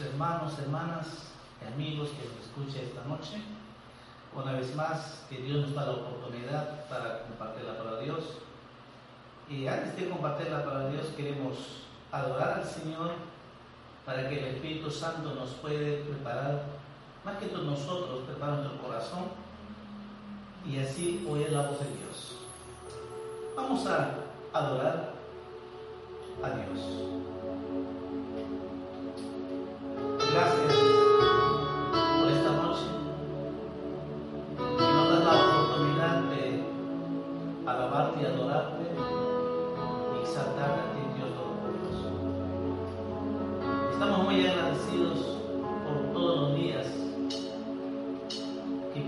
Hermanos, hermanas y amigos que nos escuchen esta noche. Una vez más, que Dios nos da la oportunidad para compartir la palabra de Dios. Y antes de compartir la palabra de Dios, queremos adorar al Señor para que el Espíritu Santo nos puede preparar, más que todos nosotros, preparar nuestro corazón y así oír la voz de Dios. Vamos a adorar a Dios.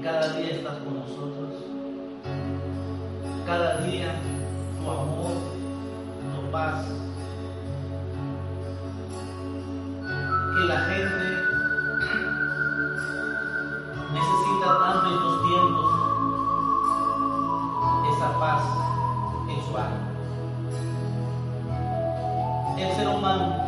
Cada día estás con nosotros. Cada día tu amor, tu paz, la gente necesita tanto en estos tiempos esa paz en su alma. El ser humano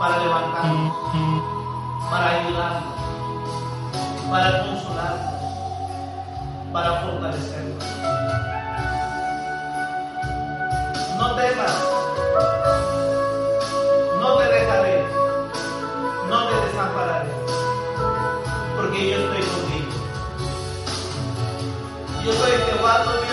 para levantarnos, para ayudarnos, para consolarnos, para fortalecernos. No temas, no te dejaré, no te desampararé, porque yo estoy contigo. Yo soy el Jehová tu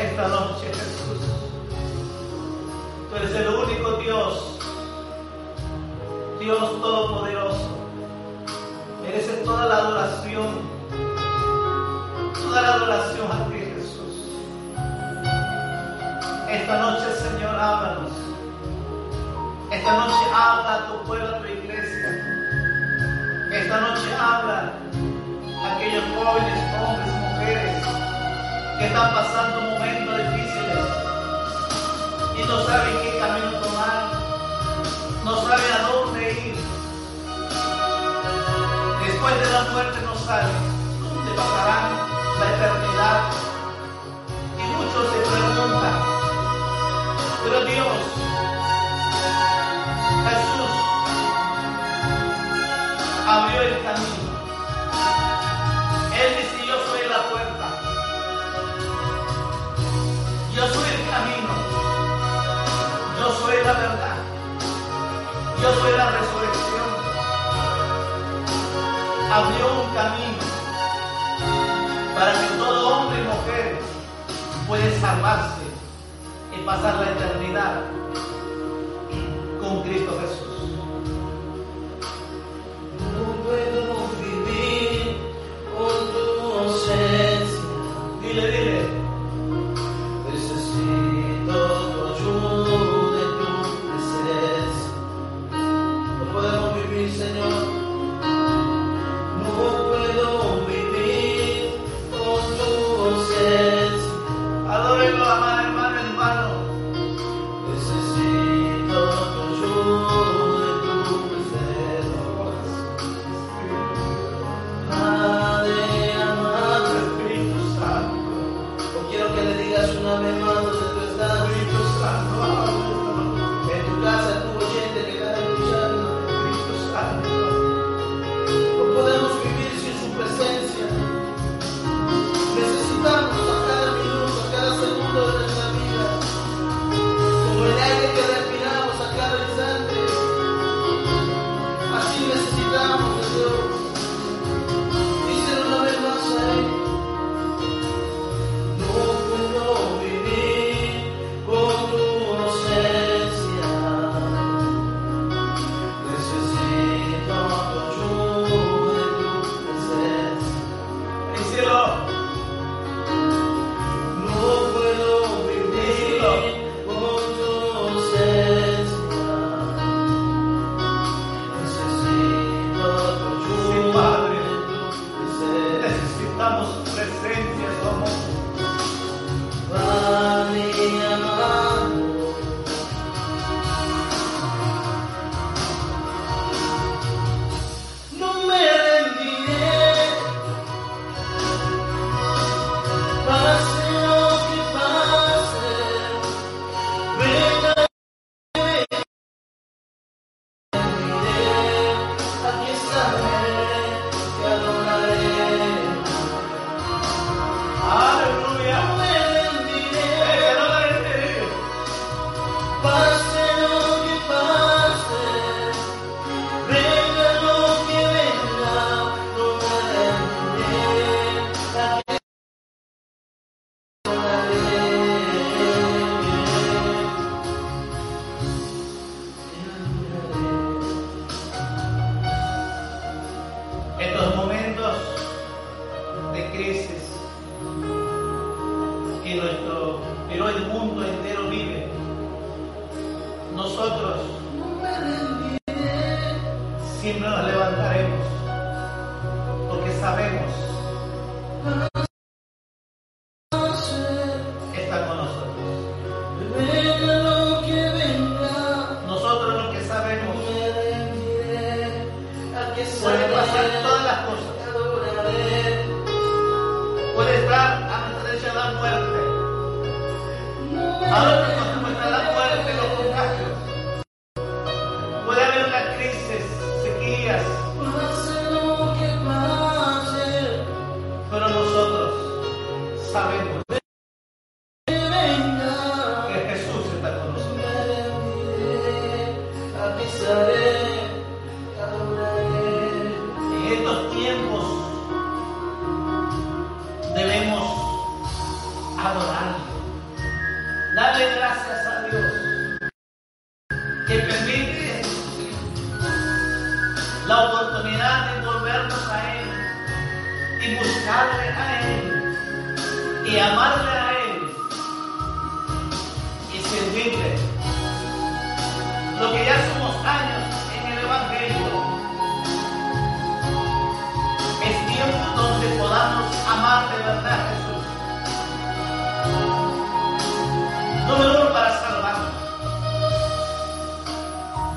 esta noche, Jesús. Tú eres el único Dios, Dios Todopoderoso. Mereces toda la adoración, toda la adoración a ti, Jesús. Esta noche, Señor, háblanos. Esta noche habla a tu pueblo, a tu iglesia. Esta noche habla a aquellos jóvenes hombres que están pasando momentos difíciles y no saben qué camino tomar, no saben a dónde ir. Después de la muerte no saben dónde pasarán la eternidad y muchos se de la resurrección abrió un camino para que todo hombre y mujer pueda salvarse y pasar la eternidad con Cristo Jesús.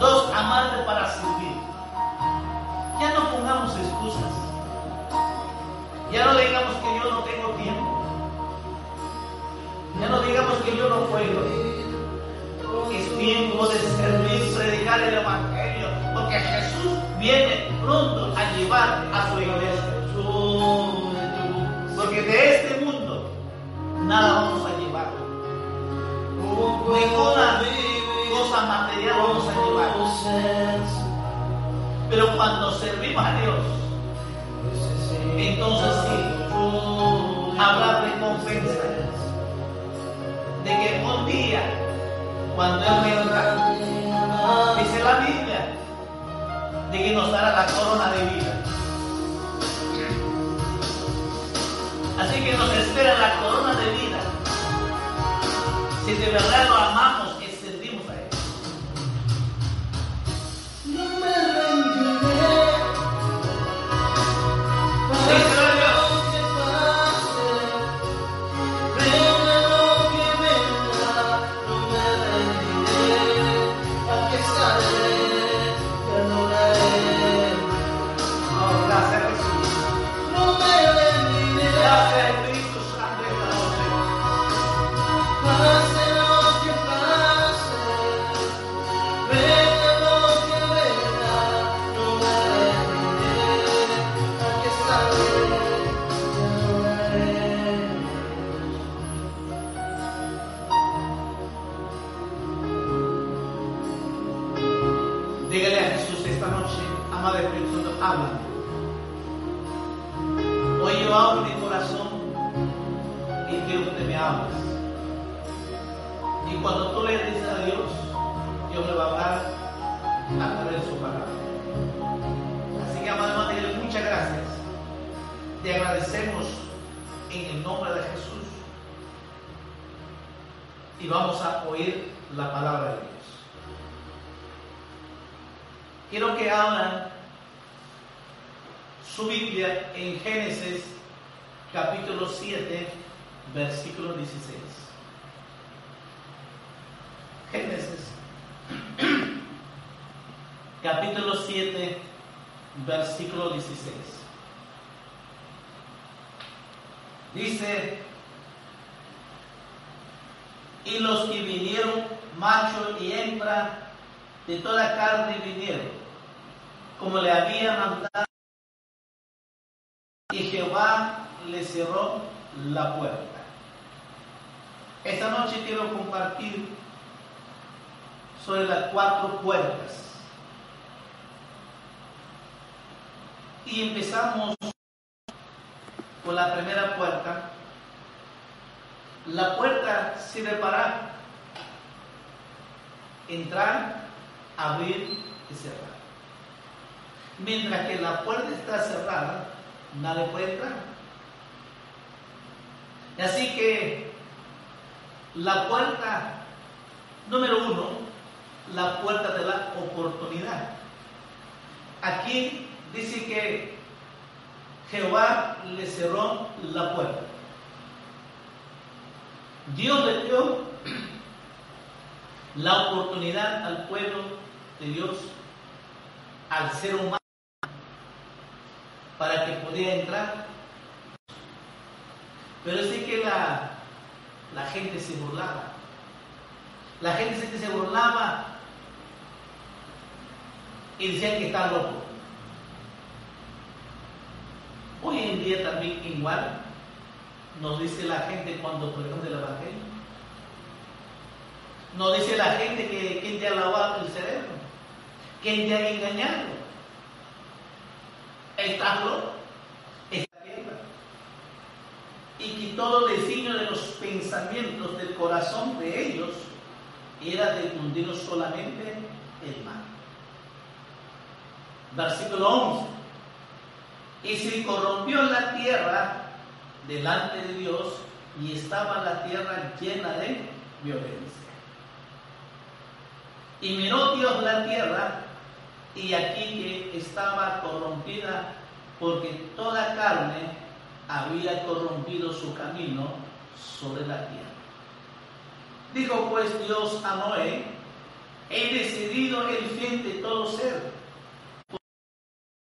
Dos, amarle para servir. Ya no pongamos excusas. Ya no digamos que yo no tengo tiempo. Ya no digamos que yo no puedo. Es tiempo de servir, predicar el Evangelio, porque Jesús viene pronto a llevar a su iglesia. Porque de este a Dios, entonces sí, habrá recompensa de que un día, cuando Él venga, dice la Biblia, de que nos dará la corona de vida. Así que nos espera la corona de vida. Si de verdad lo amamos, Mi corazón y quiero que me hables. Y cuando tú le dices a Dios, Dios le va a hablar a través de su palabra. Así que, amado hermano, muchas gracias. Te agradecemos en el nombre de Jesús. Y vamos a oír la palabra de Dios. Quiero que abran su Biblia en Génesis capítulo 7, versículo 16. Génesis capítulo 7, versículo 16. Dice, y los que vinieron, macho y hembra, de toda carne vinieron, como le había mandado, y Jehová le cerró la puerta. Esta noche quiero compartir sobre las cuatro puertas. Y empezamos con la primera puerta. La puerta sirve para entrar, abrir y cerrar. Mientras que la puerta está cerrada, nadie puede entrar. Así que la puerta número uno, la puerta de la oportunidad. Aquí dice que Jehová le cerró la puerta. Dios le dio la oportunidad al pueblo de Dios, al ser humano, para que pudiera entrar. Pero sí que la, la gente se burlaba. La gente que se burlaba y decían que está loco. Hoy en día también igual nos dice la gente cuando predicamos el Evangelio. Nos dice la gente que quien te ha lavado el cerebro, quien te ha engañado. Estás loco, está quiebra. Y todo designio de los pensamientos del corazón de ellos era de cundir solamente el mal. Versículo 11. Y se corrompió la tierra delante de Dios y estaba la tierra llena de violencia. Y miró Dios la tierra y aquí que estaba corrompida porque toda carne había corrompido su camino sobre la tierra. Dijo pues Dios a Noé, he decidido el fin de todo ser, porque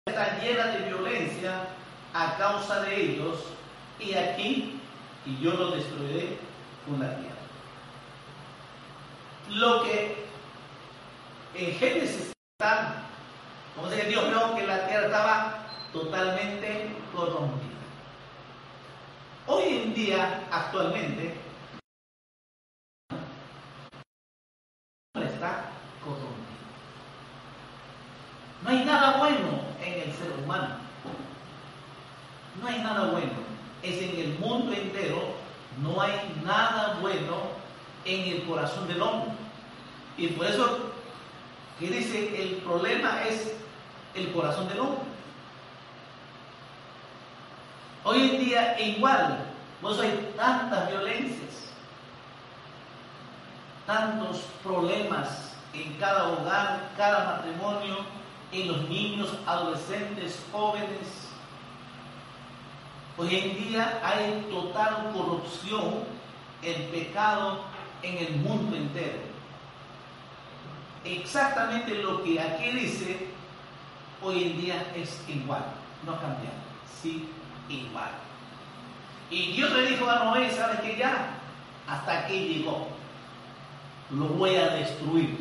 está llena de violencia a causa de ellos, y aquí, y yo lo destruiré con la tierra. Lo que en Génesis está, como dice Dios vio que la tierra estaba totalmente corrompida. Hoy en día, actualmente, está corrompido. No hay nada bueno en el ser humano. No hay nada bueno. Es en el mundo entero No hay nada bueno en el corazón del hombre. Y por eso que dice, el problema es el corazón del hombre. Hoy en día igual, pues hay tantas violencias, tantos problemas en cada hogar, cada matrimonio, en los niños, adolescentes, jóvenes. Hoy en día hay total corrupción, el pecado en el mundo entero. Exactamente lo que aquí dice, hoy en día es igual, no ha cambiado, sí, igual. Y Dios le dijo a Noé, ¿sabes que ya? Hasta aquí llegó, lo voy a destruir.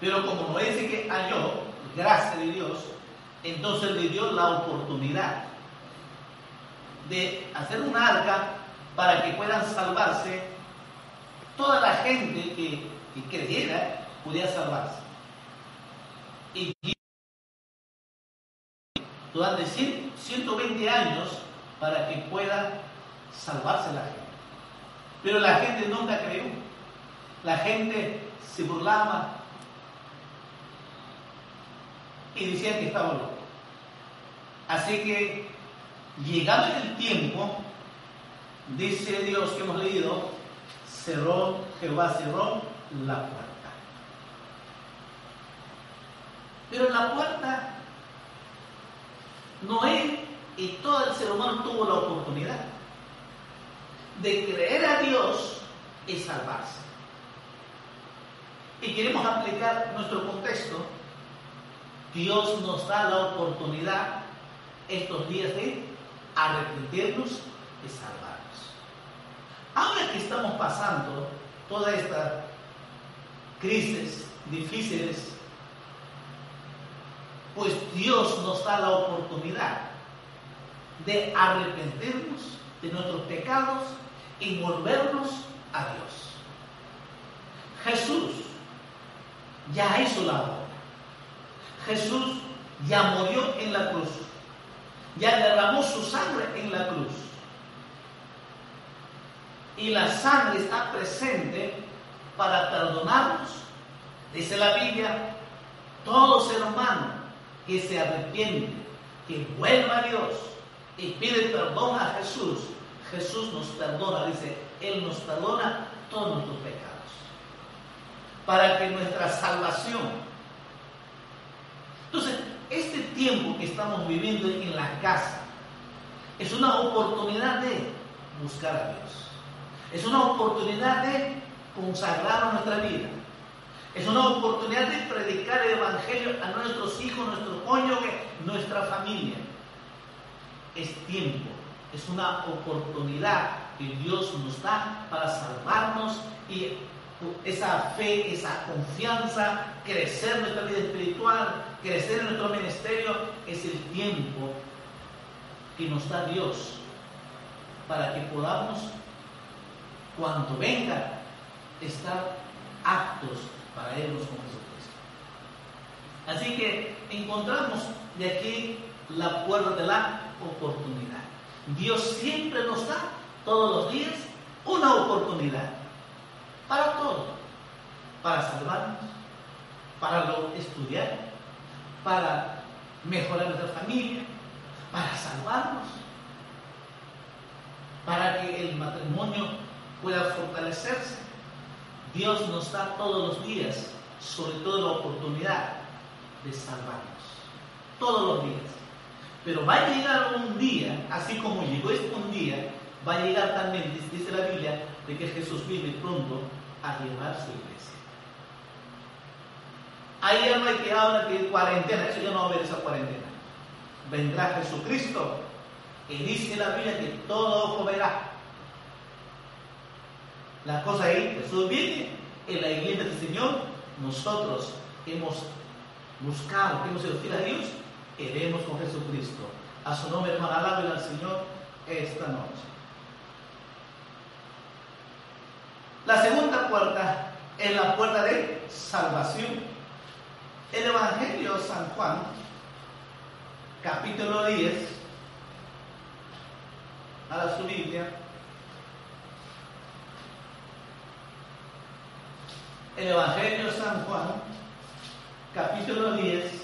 Pero como Noé dice que halló, gracias de Dios, entonces le dio la oportunidad de hacer un arca para que puedan salvarse toda la gente que, creyera, pudiera salvarse. Y durante 120 años para que pueda salvarse la gente. Pero la gente nunca creyó. La gente se burlaba y decía que estaba loco. Así que, llegado el tiempo, dice Dios que hemos leído, cerró, Jehová cerró la puerta. Pero la puerta, Noé y todo el ser humano tuvo la oportunidad de creer a Dios y salvarse. Y queremos aplicar nuestro contexto. Dios nos da la oportunidad estos días de arrepentirnos y salvarnos. Ahora que estamos pasando toda esta crisis difíciles, pues Dios nos da la oportunidad de arrepentirnos de nuestros pecados y volvernos a Dios. Jesús ya hizo la obra. Jesús ya murió en la cruz. Ya derramó su sangre en la cruz. Y la sangre está presente para perdonarnos. Dice la Biblia, todo ser humano que se arrepiente, que vuelva a Dios y pide perdón a Jesús, Jesús nos perdona, dice, Él nos perdona todos nuestros pecados. Para que nuestra salvación. Entonces, este tiempo que estamos viviendo en la casa es una oportunidad de buscar a Dios. Es una oportunidad de consagrar nuestra vida. Es una oportunidad de predicar el Evangelio a nuestros hijos, nuestro cónyuge, nuestra familia. Es tiempo, es una oportunidad que Dios nos da para salvarnos y esa fe, esa confianza, crecer nuestra vida espiritual, crecer en nuestro ministerio, es el tiempo que nos da Dios para que podamos, cuando venga, estar aptos para irnos con Jesucristo. Así que encontramos de aquí la puerta de la oportunidad. Dios siempre nos da todos los días una oportunidad. Para todo, para salvarnos, para estudiar, para mejorar nuestra familia, para salvarnos, para que el matrimonio pueda fortalecerse. Dios nos da todos los días, sobre todo la oportunidad de salvarnos, todos los días. Pero va a llegar un día, así como llegó este día, va a llegar también, dice la Biblia, de que Jesús viene pronto a llevar su iglesia. Ahí hay que hablar de cuarentena, eso ya no va a haber esa cuarentena. Vendrá Jesucristo y dice la Biblia que todo ojo verá. La cosa ahí, Jesús viene en la iglesia del Señor, nosotros hemos buscado, hemos sido fieles a Dios, Iremos con Jesucristo. A su nombre, hermana, alábela al Señor esta noche. La segunda puerta es la puerta de salvación. El Evangelio San Juan, capítulo 10, a la su Biblia. El Evangelio San Juan, capítulo 10,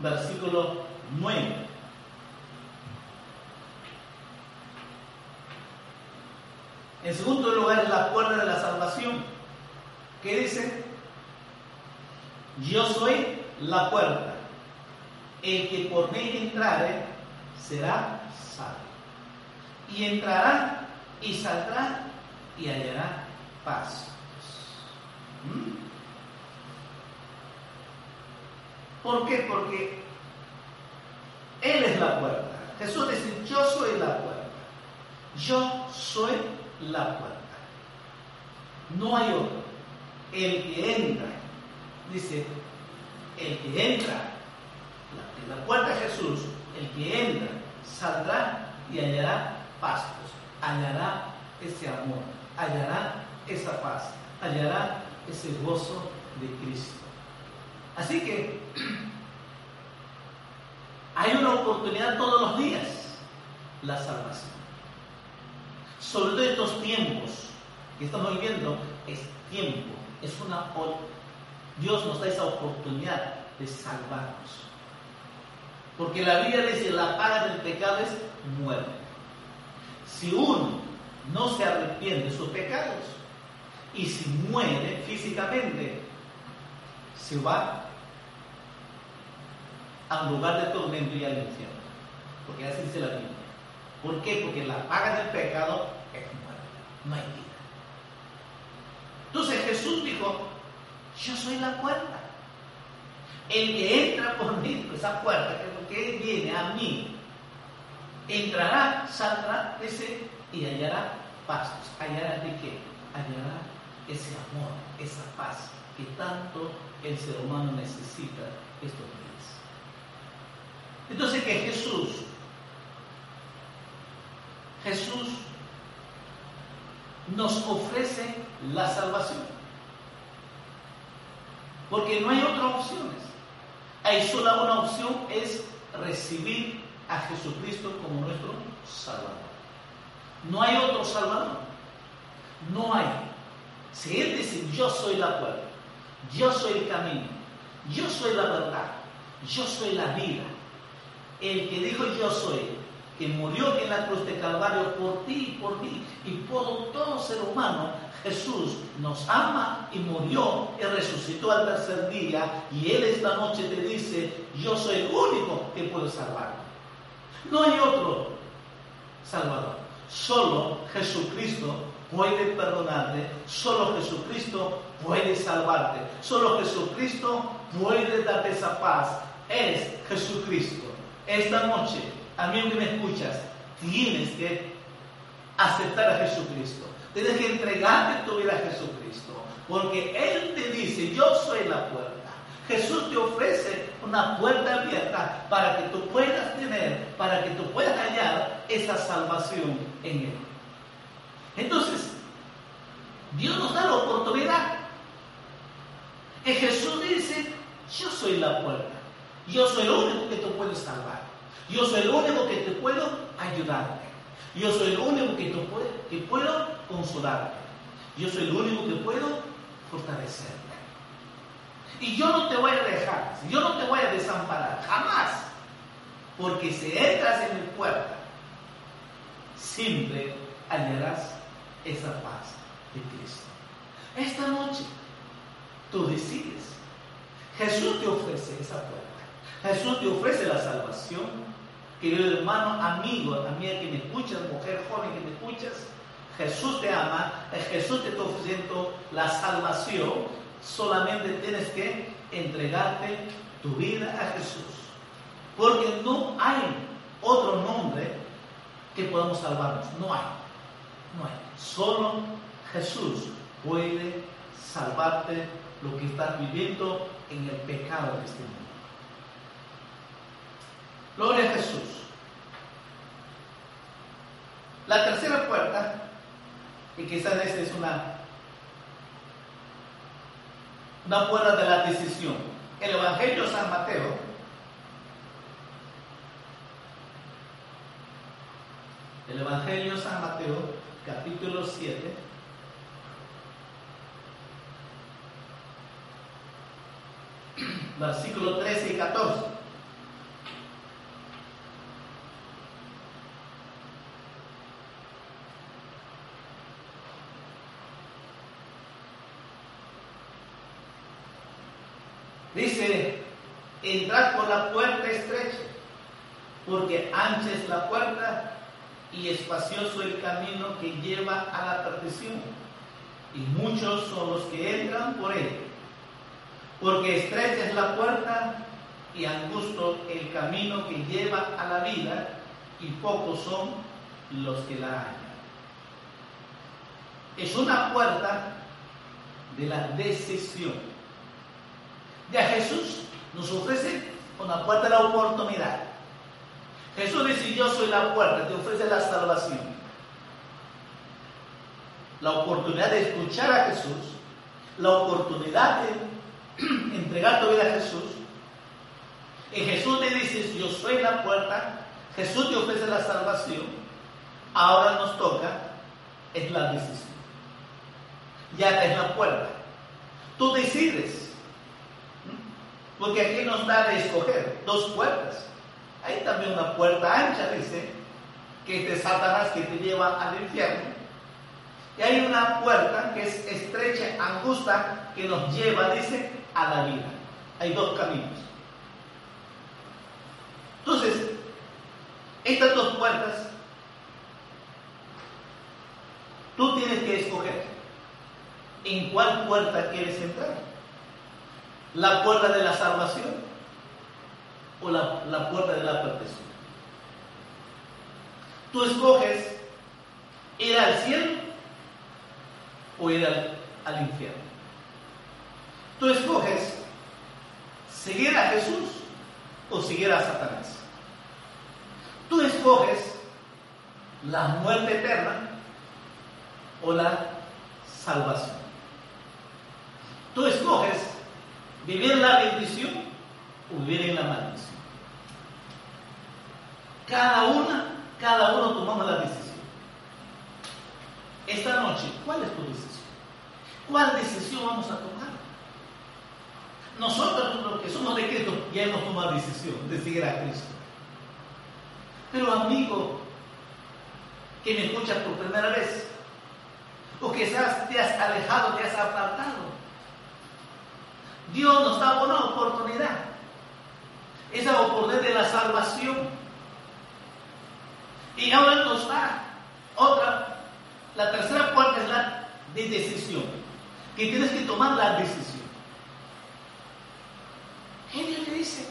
versículo 9. En segundo lugar, la puerta de la salvación. ¿Qué dice? Yo soy la puerta. El que por mí entrare será salvo. Y entrará y saldrá y hallará paz. ¿Mm? ¿Por qué? Porque Él es la puerta. Jesús dice, yo soy la puerta. Yo soy la puerta. No hay otro. El que entra, dice, el que entra, la, la puerta de Jesús, el que entra, saldrá y hallará pastos, hallará ese amor, hallará esa paz, hallará ese gozo de Cristo. Así que hay una oportunidad todos los días, la salvación. Sobre todo estos tiempos que estamos viviendo, es tiempo, es una Dios nos da esa oportunidad de salvarnos. Porque la Biblia dice, la paga del pecado es muerte. Si uno no se arrepiente de sus pecados y si muere físicamente, se va a un lugar de tormento y al infierno. Porque así dice la Biblia. ¿Por qué? Porque la paga del pecado es muerte, no hay vida. Entonces Jesús dijo, yo soy la puerta. El que entra por mí, esa puerta, que viene a mí, entrará, saldrá, ese, y hallará pastos. ¿Hallará de qué? Hallará ese amor, esa paz que tanto el ser humano necesita estos días. Entonces que Jesús, Jesús nos ofrece la salvación. Porque no hay otras opciones. Hay solo una opción, es recibir a Jesucristo como nuestro Salvador. No hay otro Salvador. No hay. Si Él dice, yo soy la puerta, yo soy el camino, yo soy la verdad, yo soy la vida. El que dijo yo soy, que murió en la cruz de Calvario por ti y por mí y por todo ser humano, Jesús nos ama y murió y resucitó al tercer día y Él esta noche te dice, yo soy el único que puede salvarte. No hay otro Salvador. Solo Jesucristo puede perdonarte, solo Jesucristo puede salvarte, solo Jesucristo puede darte esa paz. Es Jesucristo. Esta noche, amigo que me escuchas, tienes que aceptar a Jesucristo. Tienes que entregarte tu vida a Jesucristo. Porque Él te dice, yo soy la puerta. Jesús te ofrece una puerta abierta para que tú puedas tener, para que tú puedas hallar esa salvación en Él. Entonces, Dios nos da la oportunidad. Y Jesús dice, yo soy la puerta. Yo soy el único que te puedo salvar. Yo soy el único que te puedo ayudarte. Yo soy el único que, te puedo, consolarte. Yo soy el único que puedo fortalecerte. Y yo no te voy a dejar, yo no te voy a desamparar, jamás. Porque si entras en mi puerta, siempre hallarás esa paz de Cristo. Esta noche, tú decides. Jesús te ofrece esa puerta. Jesús te ofrece la salvación. Querido hermano, amigo, amiga que me escuchas, mujer joven que me escuchas, Jesús te ama, Jesús te está ofreciendo la salvación solamente tienes que entregarte tu vida a Jesús. Porque no hay otro nombre que podamos salvarnos. No hay. No hay. Solo Jesús puede salvarte lo que estás viviendo en el pecado de este mundo. Gloria a Jesús. La tercera puerta, y quizás esta es una, una puerta de la decisión. El Evangelio San Mateo El Evangelio San Mateo, capítulo 7. Versículo 13 y 14. Dice, entrad por la puerta estrecha, porque ancha es la puerta y espacioso el camino que lleva a la perdición, y muchos son los que entran por él. Porque estrecha es la puerta y angusto el camino que lleva a la vida, y pocos son los que la hallan. Es una puerta de la decisión ya Jesús nos ofrece una puerta de la oportunidad. Jesús dice, yo soy la puerta, te ofrece la salvación. La oportunidad de escuchar a Jesús, la oportunidad de entregar tu vida a Jesús. Y Jesús te dice, yo soy la puerta, Jesús te ofrece la salvación. Ahora nos toca, es la decisión. Ya es la puerta. Tú decides porque aquí nos da de escoger dos puertas. Hay también una puerta ancha, dice, que es de Satanás que te lleva al infierno. Y hay una puerta que es estrecha, angusta, que nos lleva, dice, a la vida. Hay dos caminos. Entonces, estas dos puertas, tú tienes que escoger en cuál puerta quieres entrar la puerta de la salvación o la, puerta de la perdición. Tú escoges ir al cielo o ir al, al infierno. Tú escoges seguir a Jesús o seguir a Satanás. Tú escoges la muerte eterna o la salvación. Tú escoges ¿Vivir la bendición o vivir en la maldición? Cada una, cada uno tomamos la decisión. Esta noche, ¿cuál es tu decisión? ¿Cuál decisión vamos a tomar? Nosotros, los que somos de Cristo, ya hemos tomado decisión de seguir a Cristo. Pero amigo, que me escuchas por primera vez, o que te has alejado, te has apartado, Dios nos da una oportunidad. Esa oportunidad de la salvación. Y ahora nos da otra. La tercera puerta es la de decisión. Que tienes que tomar la decisión. ¿Qué Dios le dice?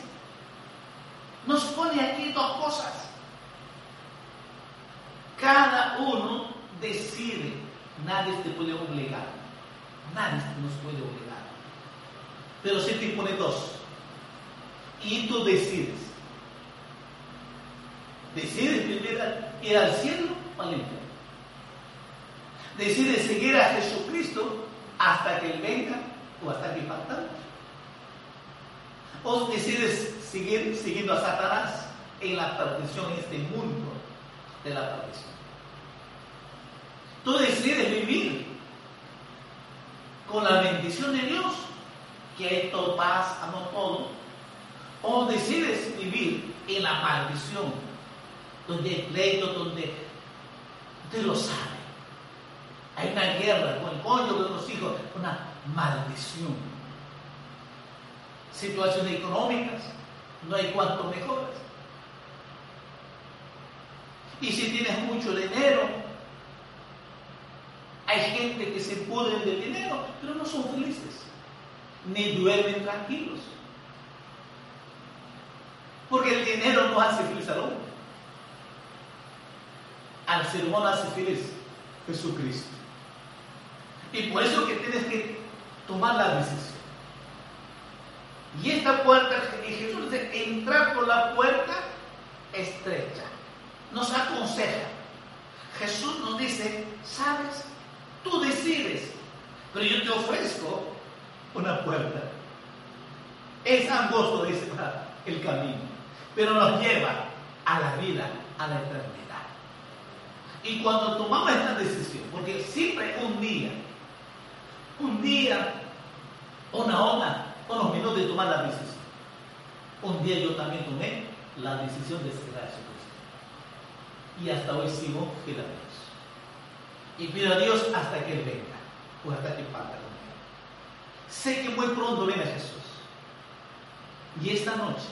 Nos pone aquí dos cosas. Cada uno decide. Nadie te puede obligar. Nadie nos puede obligar pero sí te pone dos. Y tú decides. Decides ir al cielo o al infierno. Decides seguir a Jesucristo hasta que Él venga o hasta que partamos. O decides seguir siguiendo a Satanás en la perdición, en este mundo de la perdición. Tú decides vivir con la bendición de Dios quieto, paz, amor, todo, o decides vivir en la maldición, donde hay pleito, donde usted lo sabe. Hay una guerra con el pollo de los hijos, una maldición. Situaciones económicas, no hay cuanto mejoras. Y si tienes mucho dinero, hay gente que se pudre del dinero, pero no son felices ni duermen tranquilos. Porque el dinero no hace feliz al hombre. Al ser humano hace feliz Jesucristo. Y por eso que tienes que tomar la decisión. Y esta puerta, Jesús dice, entrar por la puerta estrecha. Nos aconseja. Jesús nos dice, sabes, tú decides, pero yo te ofrezco una puerta. Es angosto, dice el camino, pero nos lleva a la vida, a la eternidad. Y cuando tomamos esta decisión, porque siempre un día, un día, una hora, unos minutos de tomar la decisión. Un día yo también tomé la decisión de seguir a Jesucristo. Y hasta hoy sigo fiel a Dios. Y pido a Dios hasta que Él venga, o hasta que parta. Sé que muy pronto viene Jesús. Y esta noche,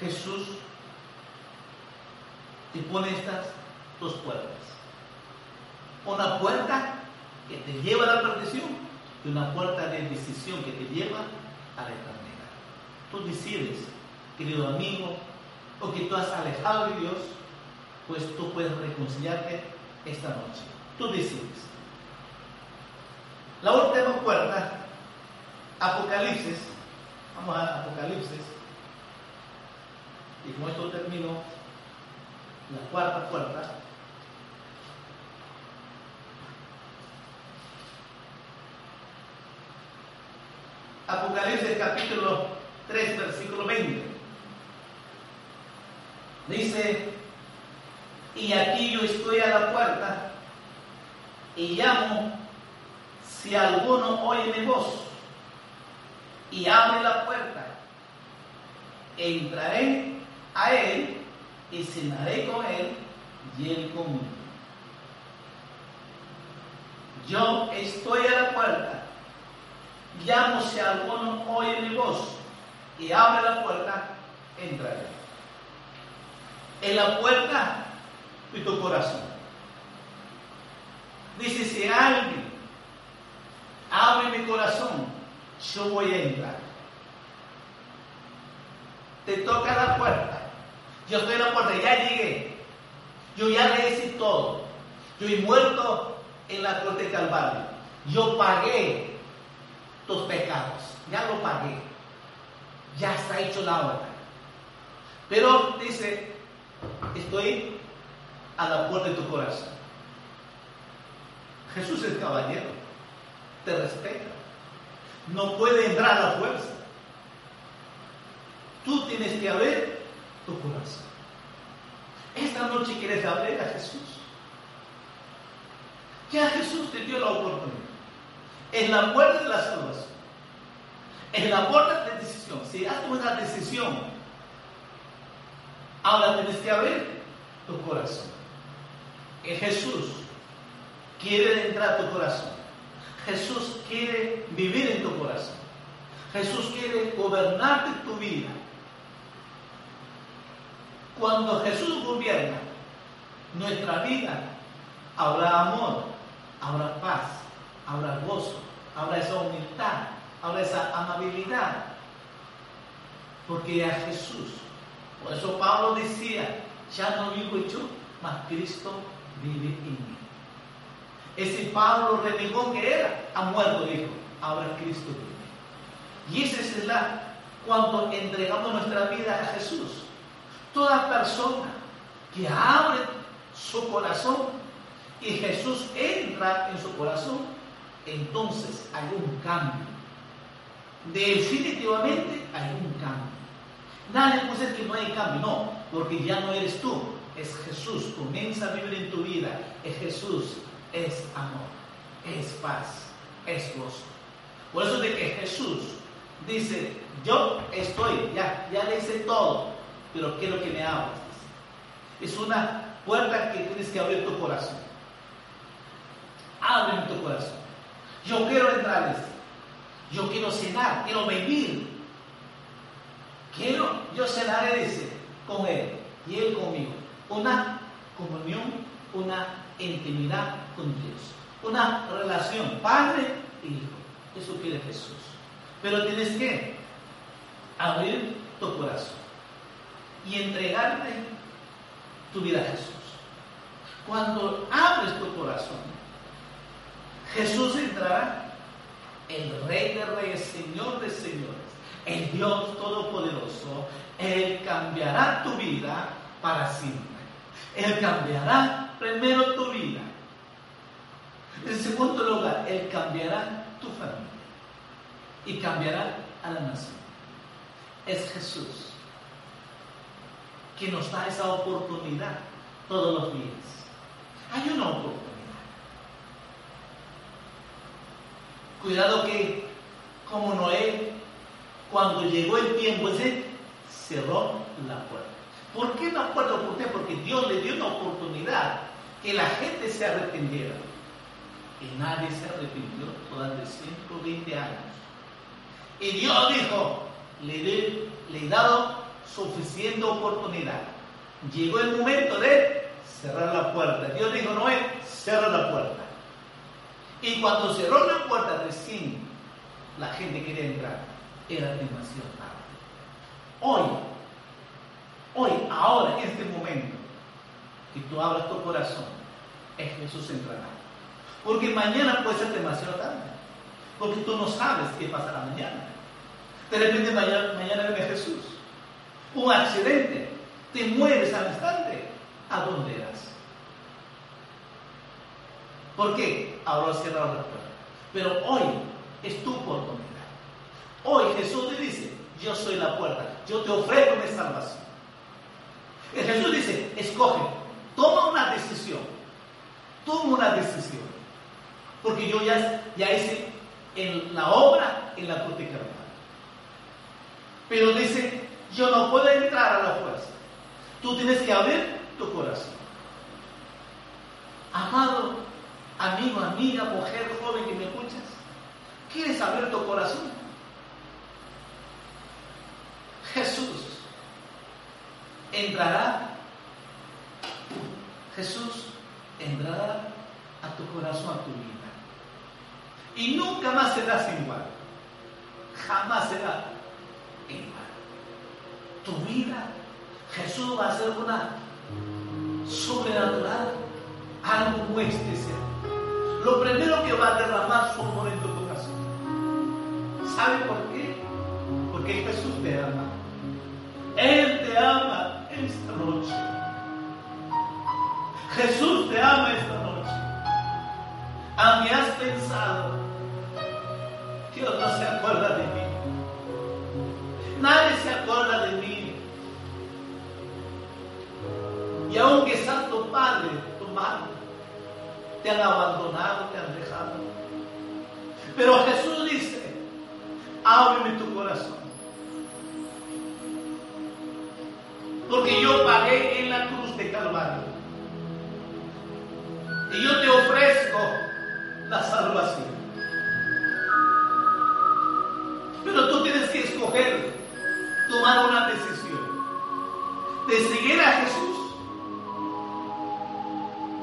Jesús te pone estas dos puertas. Una puerta que te lleva a la perdición y una puerta de decisión que te lleva a la eternidad. Tú decides, querido amigo, o que tú has alejado de Dios, pues tú puedes reconciliarte esta noche. Tú decides. La última puerta, Apocalipsis, vamos a Apocalipsis, y con esto termino la cuarta puerta. Apocalipsis capítulo 3, versículo 20. Dice, y aquí yo estoy a la puerta y llamo si alguno oye mi voz y abre la puerta, entraré a él y cenaré con él y él conmigo. Yo estoy a la puerta, llamo si alguno oye mi voz y abre la puerta, entraré. En la puerta de tu corazón. Dice, si alguien abre mi corazón, yo voy a entrar. Te toca la puerta. Yo estoy en la puerta, ya llegué. Yo ya le hice todo. Yo he muerto en la cruz de Calvario. Yo pagué tus pecados. Ya lo pagué. Ya está hecho la obra. Pero dice, estoy a la puerta de tu corazón. Jesús es caballero, te respeta. No puede entrar a la fuerza. Tú tienes que abrir tu corazón. Esta noche quieres abrir a Jesús. Ya Jesús te dio la oportunidad. En la puerta de la salvación. En la puerta de decisión. Si has una decisión, ahora tienes que abrir tu corazón. Que Jesús quiere entrar a tu corazón. Jesús quiere vivir en tu corazón. Jesús quiere gobernarte tu vida. Cuando Jesús gobierna nuestra vida, habrá amor, habrá paz, habrá gozo, habrá esa humildad, habrá esa amabilidad. Porque a Jesús, por eso Pablo decía, ya no vivo yo, mas Cristo vive en mí. Ese Pablo renegó que era, ha muerto, dijo, ahora Cristo vive. Y esa es la, cuando entregamos nuestra vida a Jesús. Toda persona que abre su corazón y Jesús entra en su corazón, entonces hay un cambio. Definitivamente hay un cambio. Nadie puede decir que no hay cambio, no, porque ya no eres tú, es Jesús. Comienza a vivir en tu vida. Es Jesús, es amor, es paz, es gozo. Por eso de que Jesús dice, yo estoy, ya, ya le hice todo, pero quiero que me abras. Es una puerta que tienes que abrir tu corazón. Abre tu corazón. Yo quiero entrar. Yo quiero cenar, quiero vivir. Quiero, yo cenaré, dice, con Él y Él conmigo. Una comunión, una intimidad con Dios. Una relación, Padre e Hijo. Eso quiere Jesús. Pero tienes que abrir tu corazón y entregarte tu vida a Jesús. Cuando abres tu corazón, Jesús entrará, el Rey de Reyes, Señor de Señores, el Dios Todopoderoso, Él cambiará tu vida para siempre. Él cambiará primero tu vida. En segundo lugar, Él cambiará tu familia y cambiará a la nación. Es Jesús que nos da esa oportunidad todos los días. Hay una oportunidad. Cuidado que, como Noé, Cuando llegó el tiempo ese, cerró la puerta. ¿Por qué la puerta? ¿Por qué? Porque Dios le dio una oportunidad que la gente se arrepintiera. Y nadie se arrepintió durante 120 años. Y Dios dijo, le, le he dado suficiente oportunidad. Llegó el momento de cerrar la puerta. Dios dijo, Noé, cierra la puerta. Y cuando cerró la puerta, recién la gente quería entrar. Era demasiado tarde. Hoy, hoy, ahora, en este momento, que tú abras tu corazón, es Jesús entrará. Porque mañana puede ser demasiado tarde. Porque tú no sabes qué pasará mañana. De repente mañana, mañana viene Jesús. Un accidente. Te mueres al instante. ¿A dónde eras? ¿Por qué? Ahora cerrado la puerta. Pero hoy es tu oportunidad. Hoy Jesús te dice, yo soy la puerta, yo te ofrezco mi salvación. Jesús dice, escoge, toma una decisión, toma una decisión. Porque yo ya, ya hice la obra en la cruz de Pero dice, yo no puedo entrar a la fuerza. Tú tienes que abrir tu corazón. Amado amigo, amiga, mujer, joven que me escuchas, ¿quieres abrir tu corazón? Jesús entrará, Jesús entrará a tu corazón, a tu vida. Y nunca más serás igual. Jamás será igual. Tu vida, Jesús va a ser una sobrenatural, algo muy especial. Lo primero que va a derramar su amor en tu corazón. ¿Sabe por qué? Porque Jesús te ama. Él te ama esta noche. Jesús te ama esta noche. A mí has pensado, Dios no se acuerda de mí. Nadie se acuerda de mí. Y aunque Santo Padre, tu madre, te han abandonado, te han dejado. Pero Jesús dice, ábreme tu corazón. Porque yo pagué en la cruz de Calvario. Y yo te ofrezco la salvación. Pero tú tienes que escoger, tomar una decisión de seguir a Jesús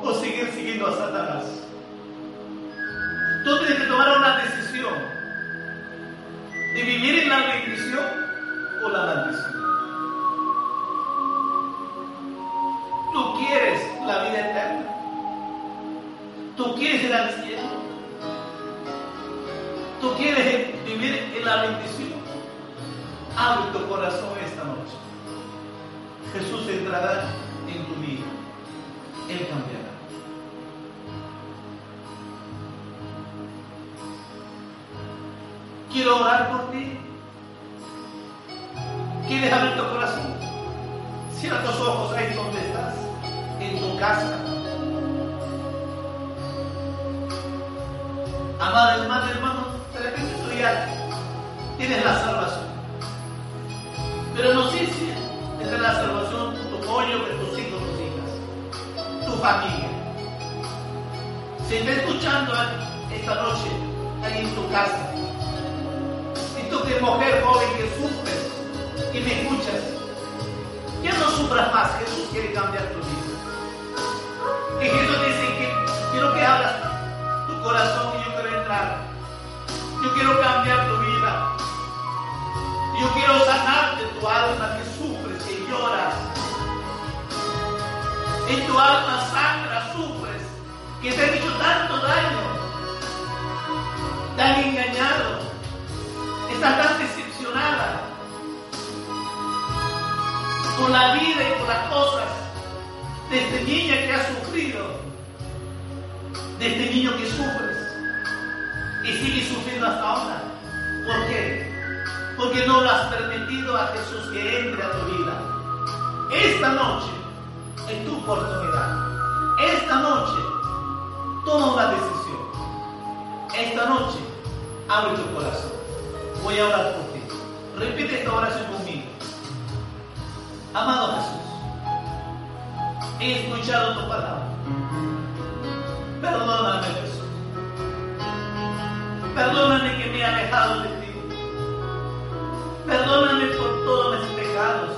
o seguir siguiendo a Satanás. Tú tienes que tomar una decisión de vivir en la bendición o la maldición. Tú quieres la vida eterna. Tú quieres ir al cielo. Tú quieres vivir en la bendición. Abre tu corazón esta noche. Jesús entrará en tu vida. Él cambiará. Quiero orar por ti. ¿Quieres abrir tu corazón? Cierra tus ojos ahí donde estás, en tu casa. Amada hermana, hermano, tienes la salvación. Pero no sé si es la salvación tu cónyuge, tus hijos, tus hijas, tu familia. Si está escuchando esta noche ahí en tu casa, y tú que mujer joven que sufres y me escuchas, ya no sufras más, Jesús quiere cambiar tu vida. Yo quiero cambiar tu vida. Yo quiero sanarte tu alma que sufres, que lloras. En tu alma sangra, sufres, que te han hecho tanto daño, te han engañado, estás tan decepcionada con la vida y con las cosas de este niña que ha sufrido, de este niño que sufres y sigue sufriendo hasta ahora. ¿Por qué? Porque no lo has permitido a Jesús que entre a tu vida. Esta noche es tu oportunidad. Esta noche toma una decisión. Esta noche abre tu corazón. Voy a orar por ti. Repite esta oración conmigo. Amado Jesús, he escuchado tu palabra. Perdóname, Jesús. Perdóname que me he alejado de ti. Perdóname por todos mis pecados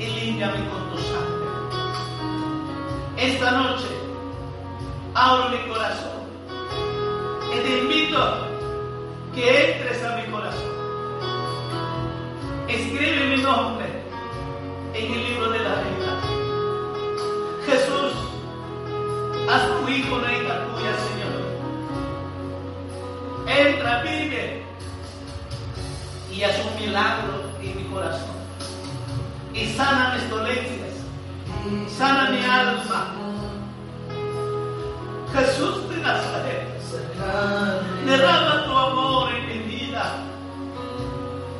y límpiame con tu sangre. Esta noche abro mi corazón y te invito que entres a mi corazón. Escribe mi nombre en el libro de la vida. Jesús, haz tu hijo una hija tuya, Señor. Entra, vive y haz un milagro en mi corazón. Y sana mis dolencias, sana mi alma. Jesús de Nazaret, derrama tu amor en mi vida.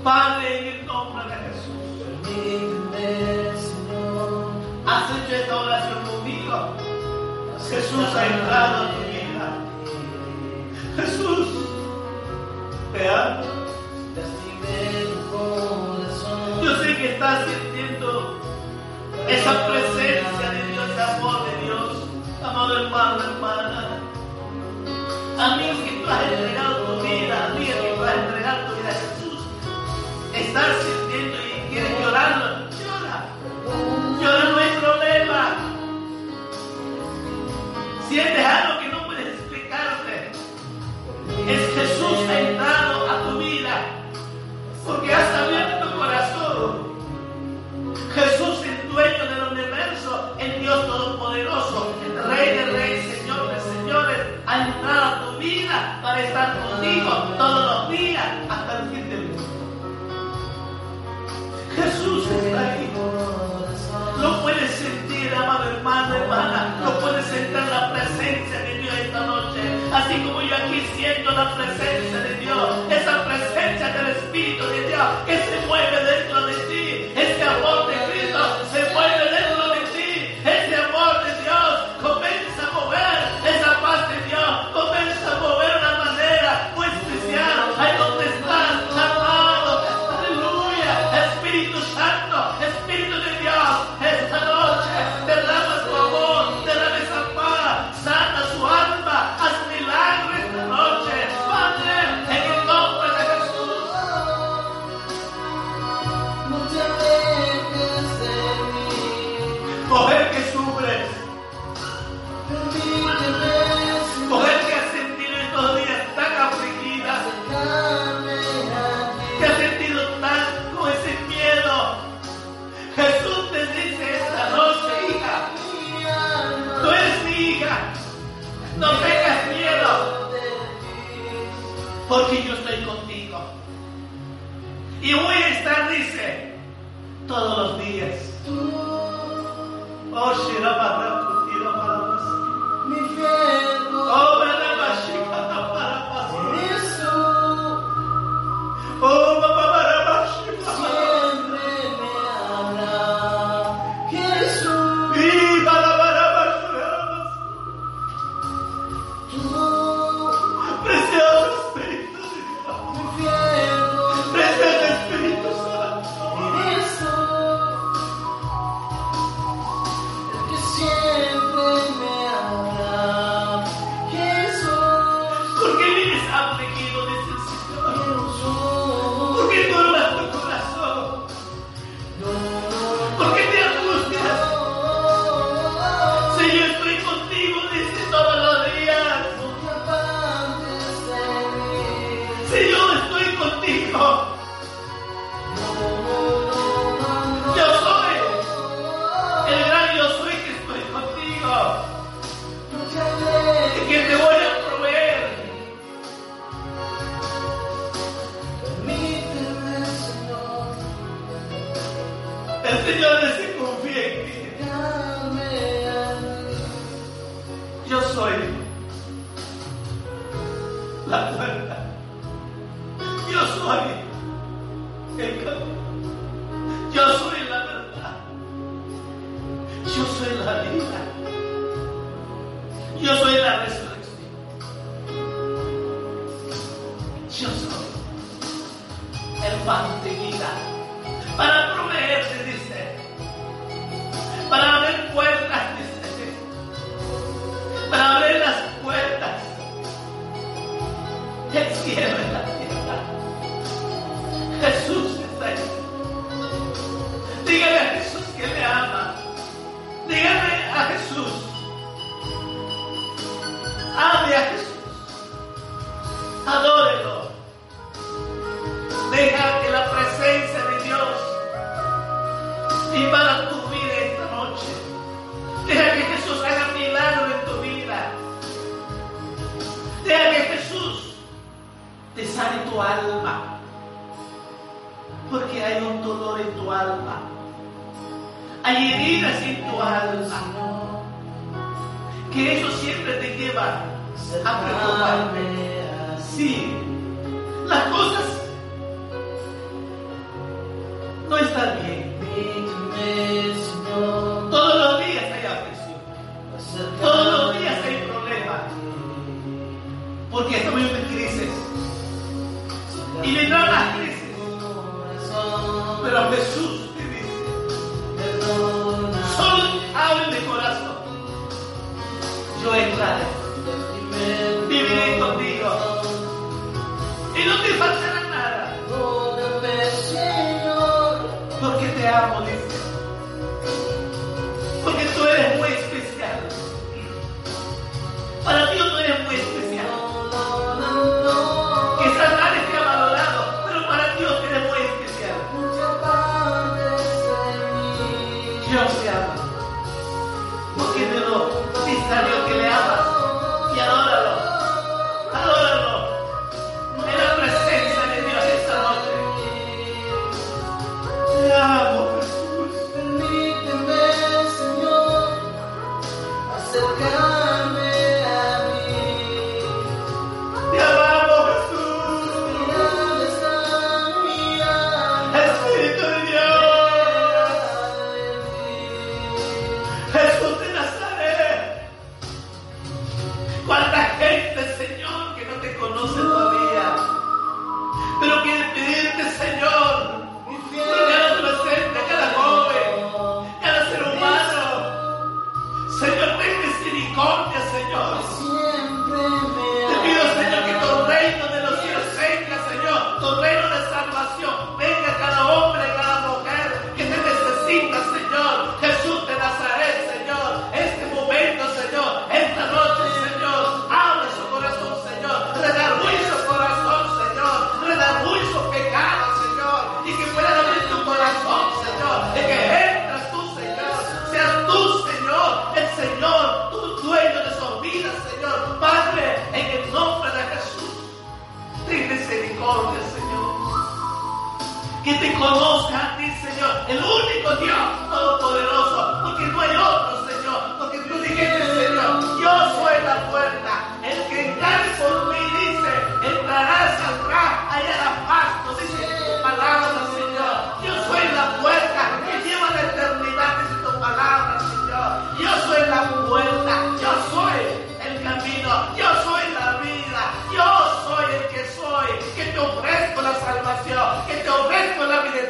Padre, en el nombre de Jesús. Has hecho esta oración conmigo. Jesús ha entrado Yo sé que estás sintiendo esa presencia de Dios, ese amor de Dios, amado hermano, hermana. Amigo que tú has entregado tu vida, amiga que tú has entregado tu vida a Jesús, estás sintiendo y quieres llorarlo, llora. Llora no hay problema. Sientes algo Lo puedes sentir la presencia de Dios esta noche. Así como yo aquí siento la presencia soy la puerta. Yo soy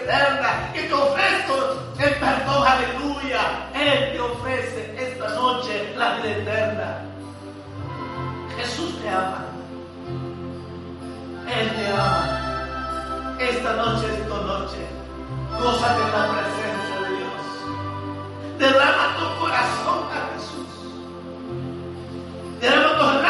eterna, que te ofrezco el perdón, aleluya. Él te ofrece esta noche la vida eterna. Jesús te ama. Él te ama. Esta noche es tu noche. Gózate en la presencia de Dios. Derrama tu corazón a Jesús. Derrama tus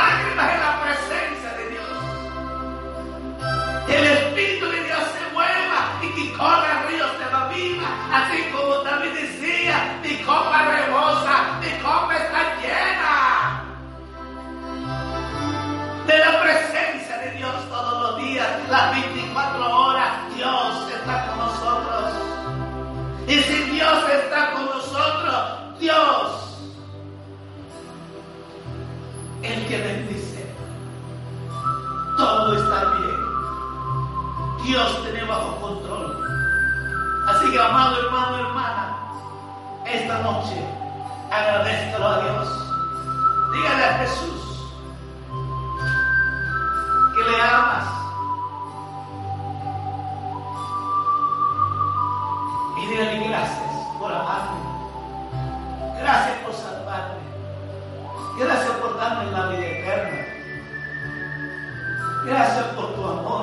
copa rebosa, mi copa está llena de la presencia de Dios todos los días, las 24 horas. Dios está con nosotros. Y si Dios está con nosotros, Dios, el que bendice, todo está bien. Dios tiene bajo control. Así que, amado hermano, hermana, esta noche, agradezcalo a Dios. Dígale a Jesús que le amas. Y dígale gracias por amarme. Gracias por salvarme. Gracias por darme la vida eterna. Gracias por tu amor.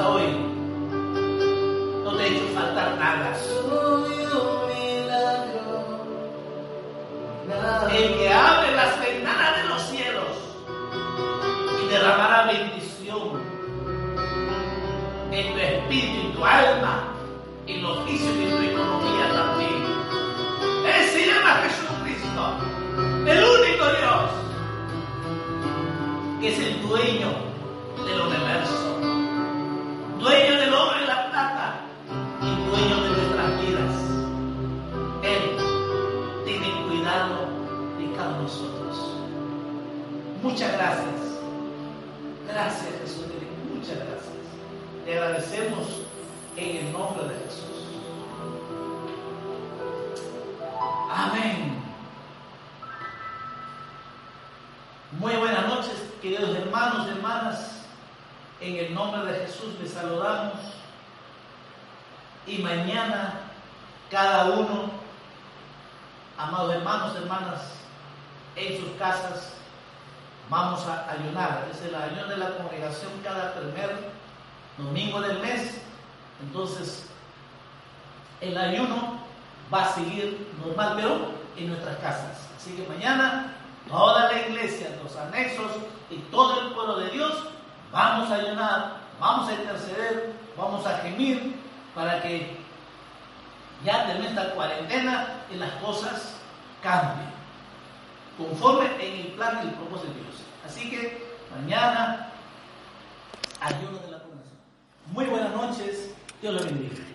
Hasta hoy, no te he hecho faltar nada. El que abre las ventanas de los cielos y derramará bendición en tu espíritu, en tu alma, En el nombre de Jesús les saludamos. Y mañana cada uno, amados hermanos hermanas, en sus casas, vamos a ayunar. Es el ayuno de la congregación cada primer domingo del mes. Entonces, el ayuno va a seguir normal, pero en nuestras casas. Así que mañana toda la iglesia, los anexos y todo el pueblo de Dios, vamos a ayunar, vamos a interceder, vamos a gemir para que ya termine esta cuarentena y las cosas cambien, conforme en el plan y el propósito de Dios. Así que mañana ayuno de la población. Muy buenas noches, Dios lo bendiga.